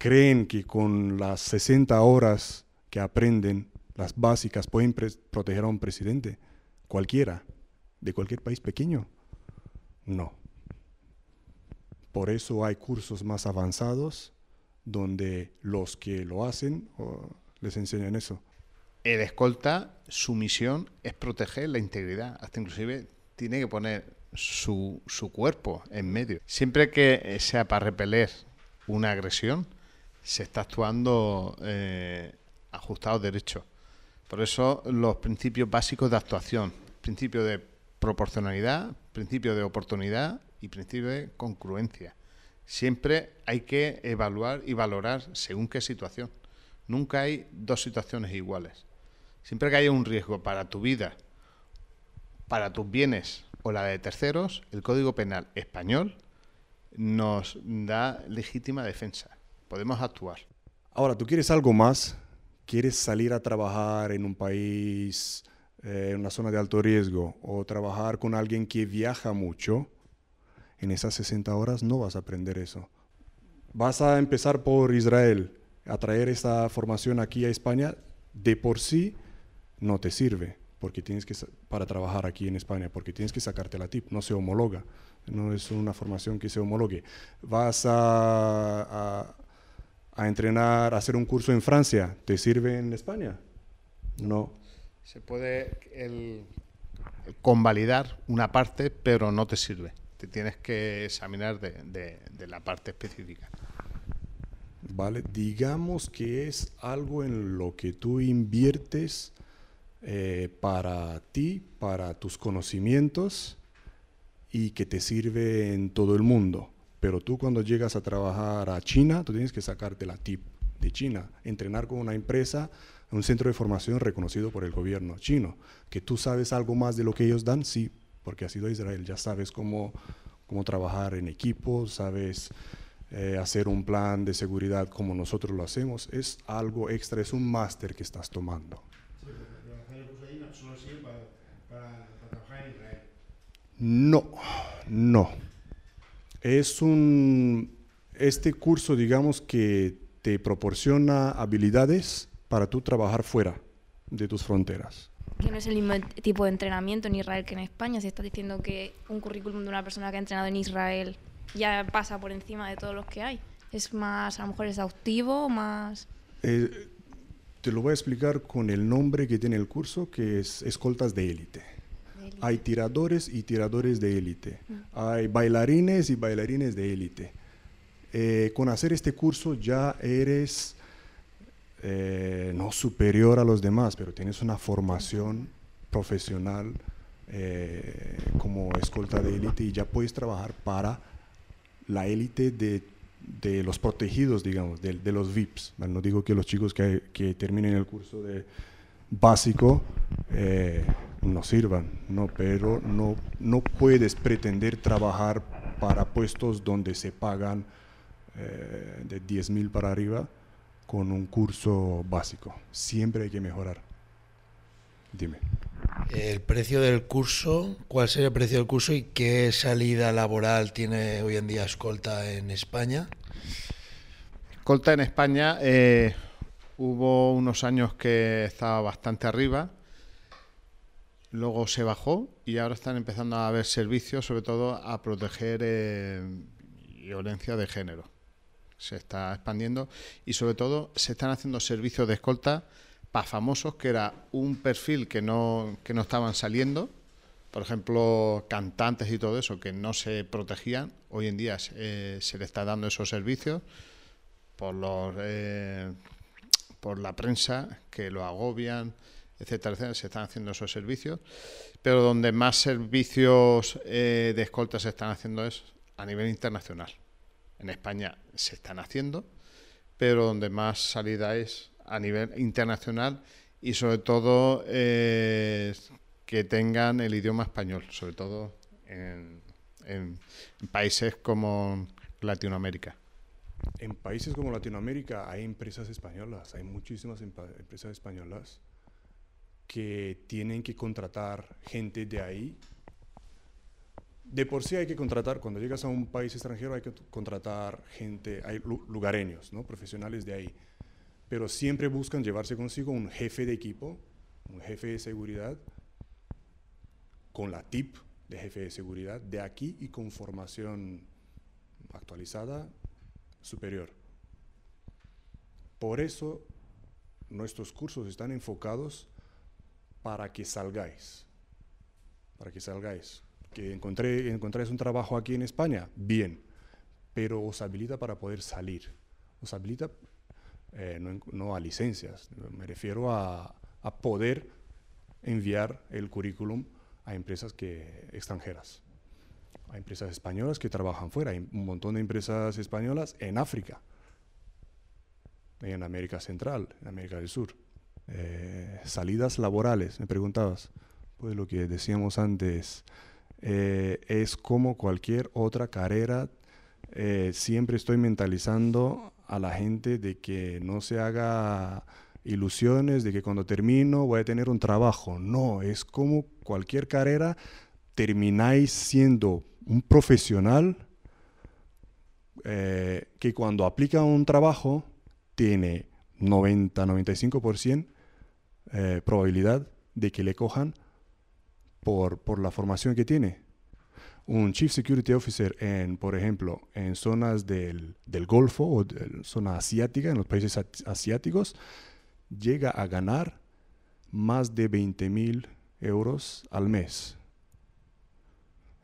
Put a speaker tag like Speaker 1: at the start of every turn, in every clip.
Speaker 1: creen que con las 60 horas que aprenden, las básicas, pueden proteger a un presidente, cualquiera, de cualquier país pequeño. No. Por eso hay cursos más avanzados donde los que lo hacen les enseñan eso.
Speaker 2: El escolta, su misión es proteger la integridad, hasta inclusive tiene que poner su, su cuerpo en medio. Siempre que sea para repeler una agresión, se está actuando eh, ajustado derecho. Por eso los principios básicos de actuación, principio de proporcionalidad, principio de oportunidad y principio de congruencia. Siempre hay que evaluar y valorar según qué situación. Nunca hay dos situaciones iguales. Siempre que haya un riesgo para tu vida, para tus bienes o la de terceros, el Código Penal español nos da legítima defensa. Podemos actuar.
Speaker 1: Ahora, ¿tú quieres algo más? ¿Quieres salir a trabajar en un país, eh, en una zona de alto riesgo, o trabajar con alguien que viaja mucho? En esas 60 horas no vas a aprender eso. Vas a empezar por Israel, a traer esa formación aquí a España, de por sí no te sirve porque tienes que para trabajar aquí en España, porque tienes que sacarte la TIP, no se homologa, no es una formación que se homologue. Vas a, a, entrenar, a hacer un curso en Francia, ¿te sirve en España? No.
Speaker 2: Se puede convalidar una parte, pero no te sirve. Te tienes que examinar de, de la parte específica.
Speaker 1: Vale, digamos que es algo en lo que tú inviertes eh, para ti, para tus conocimientos y que te sirve en todo el mundo. Pero tú cuando llegas a trabajar a China, tú tienes que sacarte la tip de China, entrenar con una empresa, un centro de formación reconocido por el gobierno chino. Que tú sabes algo más de lo que ellos dan, sí, porque has ido a Israel, ya sabes cómo, cómo trabajar en equipo, sabes eh, hacer un plan de seguridad como nosotros lo hacemos. Es algo extra, es un máster que estás tomando. No, no. Es un, este curso, digamos, que te proporciona habilidades para tú trabajar fuera de tus fronteras.
Speaker 3: Que no es el mismo tipo de entrenamiento en Israel que en España. Si estás diciendo que un currículum de una persona que ha entrenado en Israel ya pasa por encima de todos los que hay. Es más, a lo mejor exhaustivo, más...
Speaker 1: Eh, te lo voy a explicar con el nombre que tiene el curso, que es Escoltas de Élite. Hay tiradores y tiradores de élite. Mm. Hay bailarines y bailarines de élite. Eh, con hacer este curso ya eres eh, no superior a los demás, pero tienes una formación profesional eh, como escolta de élite y ya puedes trabajar para la élite de, de, los protegidos, digamos, de, de los VIPs. No digo que los chicos que, que terminen el curso de básico no sirvan, no, pero no, no puedes pretender trabajar para puestos donde se pagan eh, de 10 mil para arriba con un curso básico. Siempre hay que mejorar. Dime.
Speaker 4: El precio del curso, ¿cuál sería el precio del curso y qué salida laboral tiene hoy en día Escolta en España?
Speaker 2: Escolta en España eh, hubo unos años que estaba bastante arriba luego se bajó y ahora están empezando a haber servicios, sobre todo a proteger eh, violencia de género. Se está expandiendo y sobre todo se están haciendo servicios de escolta para famosos, que era un perfil que no, que no estaban saliendo, por ejemplo, cantantes y todo eso, que no se protegían. Hoy en día eh, se le está dando esos servicios por, los, eh, por la prensa, que lo agobian, etcétera, etcétera, se están haciendo esos servicios, pero donde más servicios eh, de escolta se están haciendo es a nivel internacional. En España se están haciendo, pero donde más salida es a nivel internacional y sobre todo eh, que tengan el idioma español, sobre todo en, en países como Latinoamérica.
Speaker 1: En países como Latinoamérica hay empresas españolas, hay muchísimas empresas españolas que tienen que contratar gente de ahí de por sí hay que contratar, cuando llegas a un país extranjero hay que contratar gente, hay lugareños, ¿no? profesionales de ahí, pero siempre buscan llevarse consigo un jefe de equipo, un jefe de seguridad, con la TIP de jefe de seguridad de aquí y con formación actualizada superior. Por eso nuestros cursos están enfocados para que salgáis, para que salgáis que encontré, encontráis un trabajo aquí en España, bien, pero os habilita para poder salir. Os habilita eh, no, a licencias, me refiero a, a, poder enviar el currículum a empresas que, extranjeras, a empresas españolas que trabajan fuera. Hay un montón de empresas españolas en África, en América Central, en América del Sur. Eh, salidas laborales, me preguntabas, pues lo que decíamos antes, eh, es como cualquier otra carrera. Eh, siempre estoy mentalizando a la gente de que no se haga ilusiones de que cuando termino voy a tener un trabajo. No, es como cualquier carrera, termináis siendo un profesional que cuando aplica un trabajo tiene 90-95% probabilidad de que le cojan por, por la formación que tiene. Un Chief Security Officer, en, por ejemplo, en zonas del, del Golfo o zona asiática, en los países asiáticos, llega a ganar más de 20 mil euros al mes.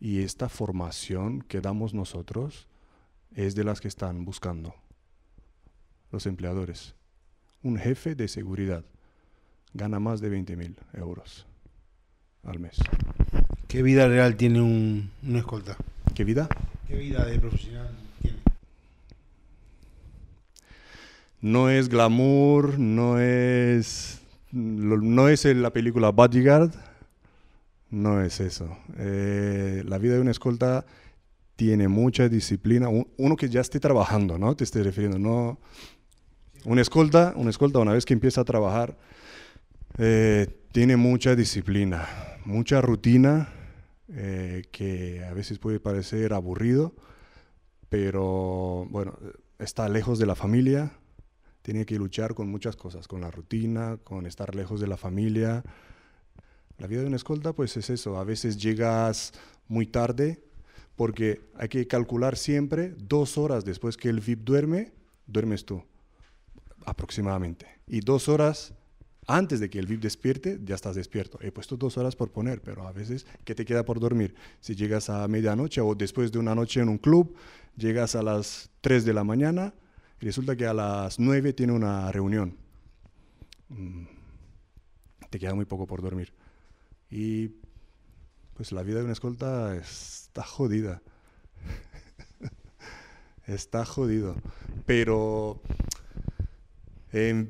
Speaker 1: Y esta formación que damos nosotros es de las que están buscando los empleadores. Un jefe de seguridad gana más de 20 mil euros al mes.
Speaker 5: ¿Qué vida real tiene un, escolta?
Speaker 1: ¿Qué vida?
Speaker 5: ¿Qué vida de profesional tiene?
Speaker 1: No es glamour, no es, no es la película Bodyguard, no es eso. Eh, la vida de un escolta tiene mucha disciplina. Uno que ya esté trabajando, ¿no? Te estoy refiriendo, no. Un escolta, un escolta una vez que empieza a trabajar, eh, tiene mucha disciplina mucha rutina eh, que a veces puede parecer aburrido, pero bueno, está lejos de la familia, tiene que luchar con muchas cosas, con la rutina, con estar lejos de la familia. La vida de una escolta pues es eso, a veces llegas muy tarde porque hay que calcular siempre dos horas después que el VIP duerme, duermes tú aproximadamente. Y dos horas antes de que el VIP despierte, ya estás despierto. He puesto dos horas por poner, pero a veces, ¿qué te queda por dormir? Si llegas a medianoche o después de una noche en un club, llegas a las 3 de la mañana y resulta que a las 9 tiene una reunión. Mm, te queda muy poco por dormir. Y pues la vida de una escolta está jodida. está jodido. Pero... Eh,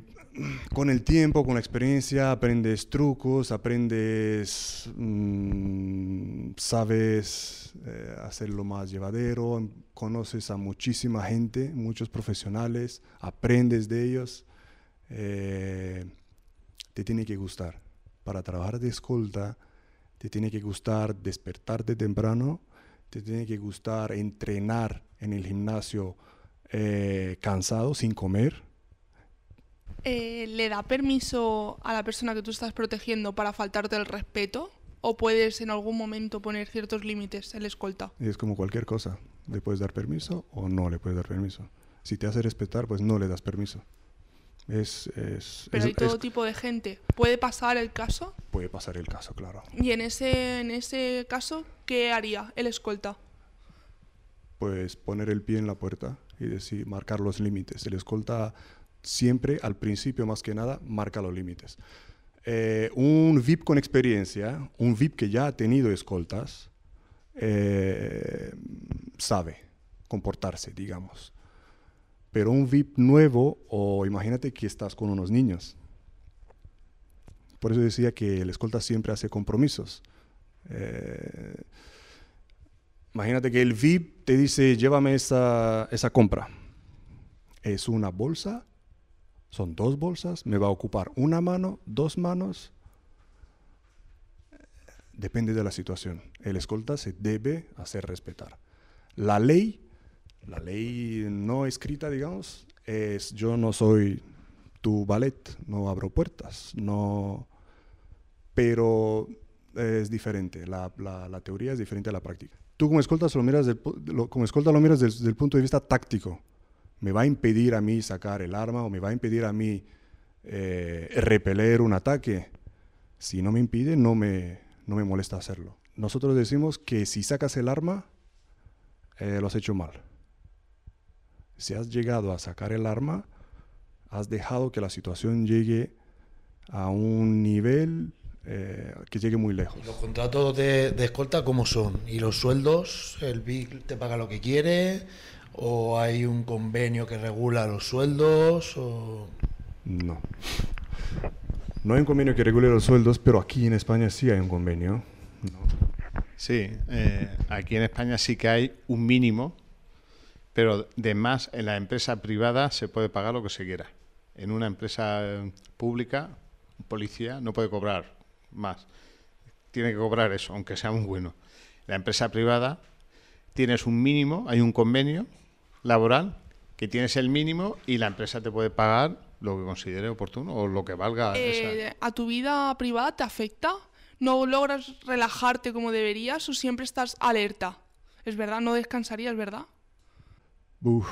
Speaker 1: con el tiempo, con la experiencia, aprendes trucos, aprendes, mm, sabes eh, hacerlo más llevadero, conoces a muchísima gente, muchos profesionales, aprendes de ellos. Eh, te tiene que gustar. Para trabajar de escolta, te tiene que gustar despertarte temprano, te tiene que gustar entrenar en el gimnasio eh, cansado, sin comer
Speaker 6: eh, ¿le da permiso a la persona que tú estás protegiendo para faltarte el respeto? ¿O puedes en algún momento poner ciertos límites el escolta?
Speaker 1: Es como cualquier cosa. Le puedes dar permiso o no le puedes dar permiso. Si te hace respetar, pues no le das permiso. Es, es,
Speaker 6: Pero hay todo tipo de gente. ¿Puede pasar el caso?
Speaker 1: Puede pasar el caso, claro.
Speaker 6: ¿Y en ese, en ese caso qué haría el escolta?
Speaker 1: Pues poner el pie en la puerta y decir, marcar los límites. El escolta siempre al principio más que nada marca los límites. Eh, un VIP con experiencia, un VIP que ya ha tenido escoltas, eh, sabe comportarse, digamos. Pero un VIP nuevo, o imagínate que estás con unos niños. Por eso decía que el escolta siempre hace compromisos. Eh, imagínate que el VIP te dice, llévame esa, esa compra. Es una bolsa son dos bolsas, me va a ocupar una mano, dos manos. Depende de la situación. El escolta se debe hacer respetar. La ley, la ley no escrita, digamos, es yo no soy tu ballet, no abro puertas, no... Pero es diferente, la, la, teoría es diferente a la práctica. Tú como escolta lo miras, como escolta lo miras desde el punto de vista táctico. ¿Me va a impedir a mí sacar el arma o me va a impedir a mí eh, repeler un ataque? Si no me impide, no me, no me molesta hacerlo. Nosotros decimos que si sacas el arma, eh, lo has hecho mal. Si has llegado a sacar el arma, has dejado que la situación llegue a un nivel eh, que llegue muy lejos.
Speaker 4: ¿Los contratos de, escolta cómo son? ¿Y los sueldos? ¿El BIC te paga lo que quiere? ¿O hay un convenio que regula los sueldos? O...
Speaker 1: No. No hay un convenio que regule los sueldos, pero aquí en España sí hay un convenio. No.
Speaker 2: Sí, eh, aquí en España sí que hay un mínimo, pero de más en la empresa privada se puede pagar lo que se quiera. En una empresa pública, un policía no puede cobrar más. Tiene que cobrar eso, aunque sea muy bueno. La empresa privada tienes un mínimo, hay un convenio laboral que tienes el mínimo y la empresa te puede pagar lo que considere oportuno o lo que valga.
Speaker 6: Eh, esa... ¿A tu vida privada te afecta? ¿No logras relajarte como deberías o siempre estás alerta? ¿Es verdad? ¿No descansarías, verdad?
Speaker 1: Uf.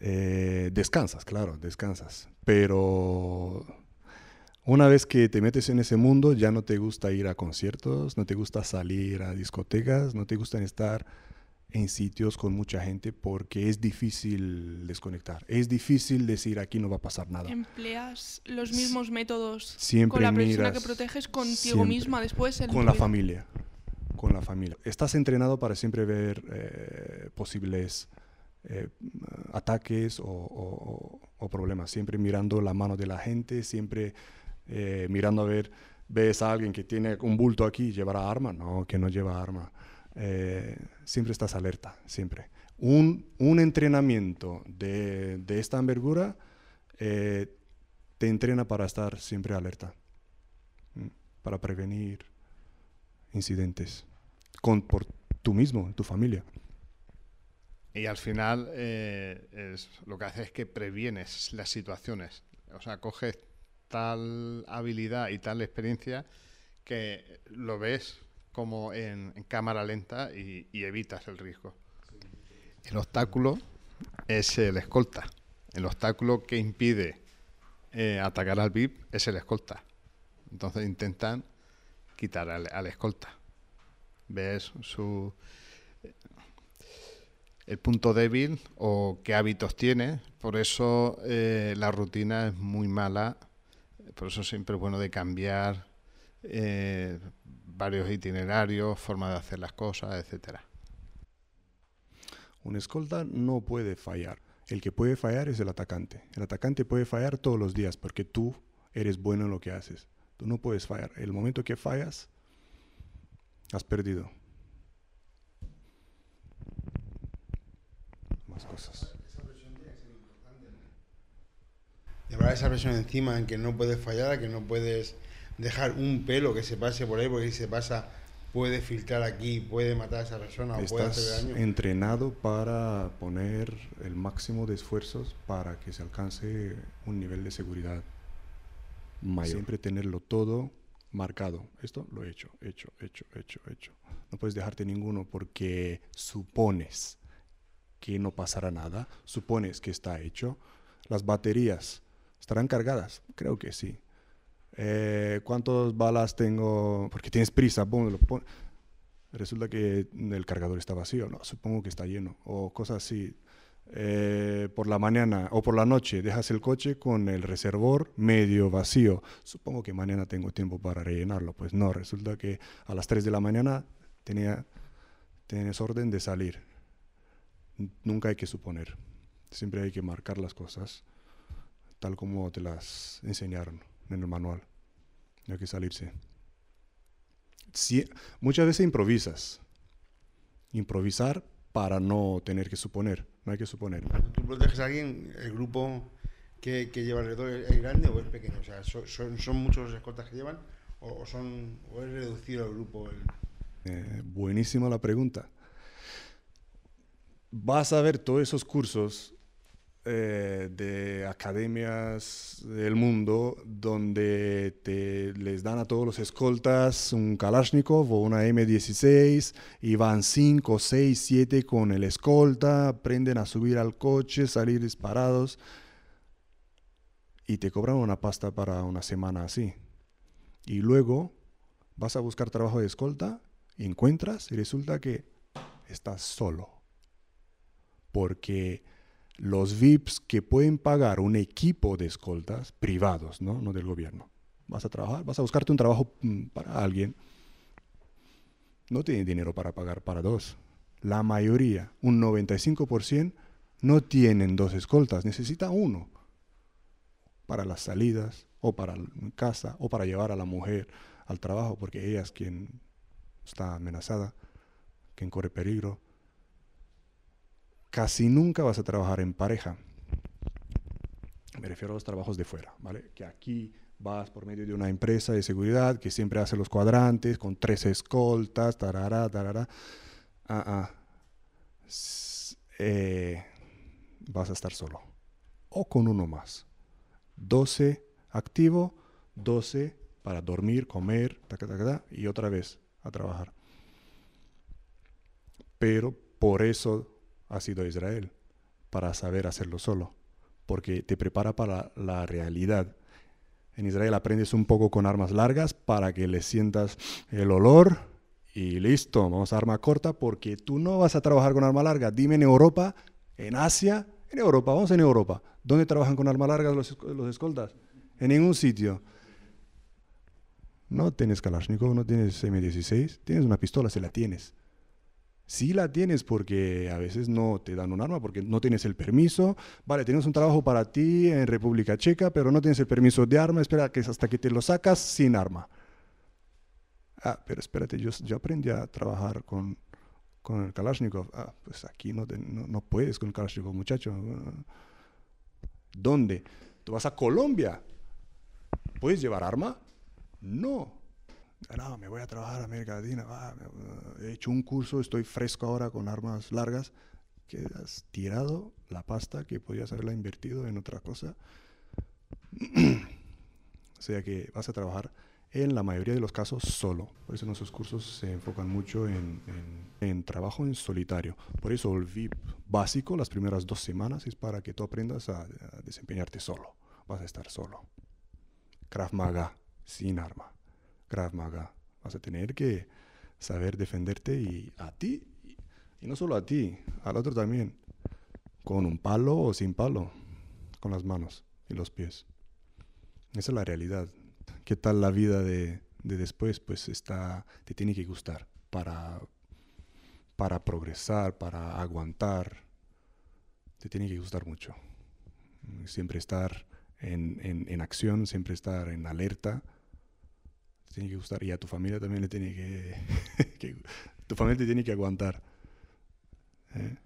Speaker 1: Eh, descansas, claro, descansas. Pero una vez que te metes en ese mundo, ya no te gusta ir a conciertos, no te gusta salir a discotecas, no te gusta estar en sitios con mucha gente porque es difícil desconectar. Es difícil decir aquí no va a pasar nada.
Speaker 6: ¿Empleas los mismos métodos
Speaker 1: siempre
Speaker 6: con la persona
Speaker 1: miras,
Speaker 6: que proteges contigo
Speaker 1: siempre,
Speaker 6: misma después?
Speaker 1: Con la familia. Con la familia. Estás entrenado para siempre ver eh, posibles eh, ataques o, o, o, problemas. Siempre mirando la mano de la gente, siempre eh, mirando a ver, ves a alguien que tiene un bulto aquí, ¿llevará arma? No, que no lleva arma eh, siempre estás alerta, siempre. Un, un entrenamiento de, de, esta envergura eh, te entrena para estar siempre alerta, para prevenir incidentes con, por tú mismo, tu familia.
Speaker 2: Y al final eh, es, lo que hace es que previenes las situaciones. O sea, coges tal habilidad y tal experiencia que lo ves como en, cámara lenta y, evitas el riesgo. El obstáculo es el escolta. El obstáculo que impide eh, atacar al VIP es el escolta. Entonces intentan quitar al, escolta. Ves su el punto débil o qué hábitos tiene. Por eso eh, la rutina es muy mala. Por eso siempre es bueno de cambiar eh, varios itinerarios, forma de hacer las cosas, etcétera.
Speaker 1: Un escolta no puede fallar. El que puede fallar es el atacante. El atacante puede fallar todos los días porque tú eres bueno en lo que haces. Tú no puedes fallar. El momento que fallas, has perdido. Más cosas.
Speaker 5: Llevar esa presión encima en que no puedes fallar, que no puedes dejar un pelo que se pase por ahí, porque si se pasa puede filtrar aquí, puede matar a esa persona
Speaker 1: Estás
Speaker 5: o puede hacer daño.
Speaker 1: entrenado para poner el máximo de esfuerzos para que se alcance un nivel de seguridad mayor. Siempre tenerlo todo marcado. Esto lo he hecho, hecho, hecho, hecho, hecho. No puedes dejarte ninguno porque supones que no pasará nada, supones que está hecho. Las baterías estarán cargadas, creo que sí eh, ¿cuántas balas tengo? Porque tienes prisa, lo pon... resulta que el cargador está vacío, no, supongo que está lleno, o cosas así. Eh, por la mañana o por la noche dejas el coche con el reservor medio vacío. Supongo que mañana tengo tiempo para rellenarlo. Pues no, resulta que a las 3 de la mañana tenía, tienes orden de salir. Nunca hay que suponer. Siempre hay que marcar las cosas tal como te las enseñaron en el manual. No hay que salirse. Sí, muchas veces improvisas. Improvisar para no tener que suponer. No hay que suponer.
Speaker 5: ¿Tú proteges a alguien, el grupo que, que lleva alrededor es grande o es pequeño? O sea, ¿son, son, son muchos los escoltas que llevan o, o son, o es reducido el grupo? el-
Speaker 1: Eh, buenísima la pregunta. Vas a ver todos esos cursos eh, de academias del mundo donde te, les dan a todos los escoltas un Kalashnikov o una M16 y van 5, 6, 7 con el escolta, aprenden a subir al coche, salir disparados y te cobran una pasta para una semana así. Y luego vas a buscar trabajo de escolta encuentras y resulta que estás solo. Porque los VIPs que pueden pagar un equipo de escoltas privados, ¿no? del gobierno, vas a trabajar, vas a buscarte un trabajo mm, para alguien, no tienen dinero para pagar para dos. La mayoría, un 95%, no tienen dos escoltas, necesita uno para las salidas o para casa o para llevar a la mujer al trabajo porque ella es quien está amenazada, quien corre peligro. Casi nunca vas a trabajar en pareja. Me refiero a los trabajos de fuera, ¿vale? Que aquí vas por medio de una empresa de seguridad que siempre hace los cuadrantes con tres escoltas, tarará, tarará. Ah, ah. Eh, vas a estar solo. O con uno más. 12 activo, 12 para dormir, comer, taca, taca, y otra vez a trabajar. Pero por eso ha sido Israel, para saber hacerlo solo, porque te prepara para la realidad. En Israel aprendes un poco con armas largas para que le sientas el olor y listo, vamos a arma corta porque tú no vas a trabajar con arma larga. Dime en Europa, en Asia, en Europa, vamos en Europa. ¿Dónde trabajan con arma largas los, los escoltas? En ningún sitio. No tienes Kalashnikov, no tienes M16, tienes una pistola, si la tienes. Sí la tienes porque a veces no te dan un arma porque no tienes el permiso. Vale, tenemos un trabajo para ti en República Checa, pero no tienes el permiso de arma. Espera que hasta que te lo sacas sin arma. Ah, pero espérate, yo, yo aprendí a trabajar con, con el Kalashnikov. Ah, pues aquí no, te- no, no puedes con el Kalashnikov, muchacho. ¿Dónde? ¿Tú vas a Colombia? ¿Puedes llevar arma? No. No, me voy a trabajar a América Latina. me- he hecho un curso, estoy fresco ahora con armas largas. Que has tirado la pasta que podías haberla invertido en otra cosa. o sea que vas a trabajar en la mayoría de los casos solo. Por eso nuestros cursos se enfocan mucho en, trabajo en solitario. Por eso el VIP básico, las primeras dos semanas, es para que tú aprendas a, a desempeñarte solo. Vas a estar solo. Krav Maga, sin arma. Krav Maga. Vas a tener que saber defenderte y a ti, y, no solo a ti, al otro también. Con un palo o sin palo. Con las manos y los pies. Esa es la realidad. ¿Qué tal la vida de, de después? Pues está, te tiene que gustar para, para progresar, para aguantar. Te tiene que gustar mucho. Siempre estar en, en, en acción, siempre estar en alerta tiene que gustar. Y a tu familia también le tiene que... tu familia te tiene que aguantar. ¿eh?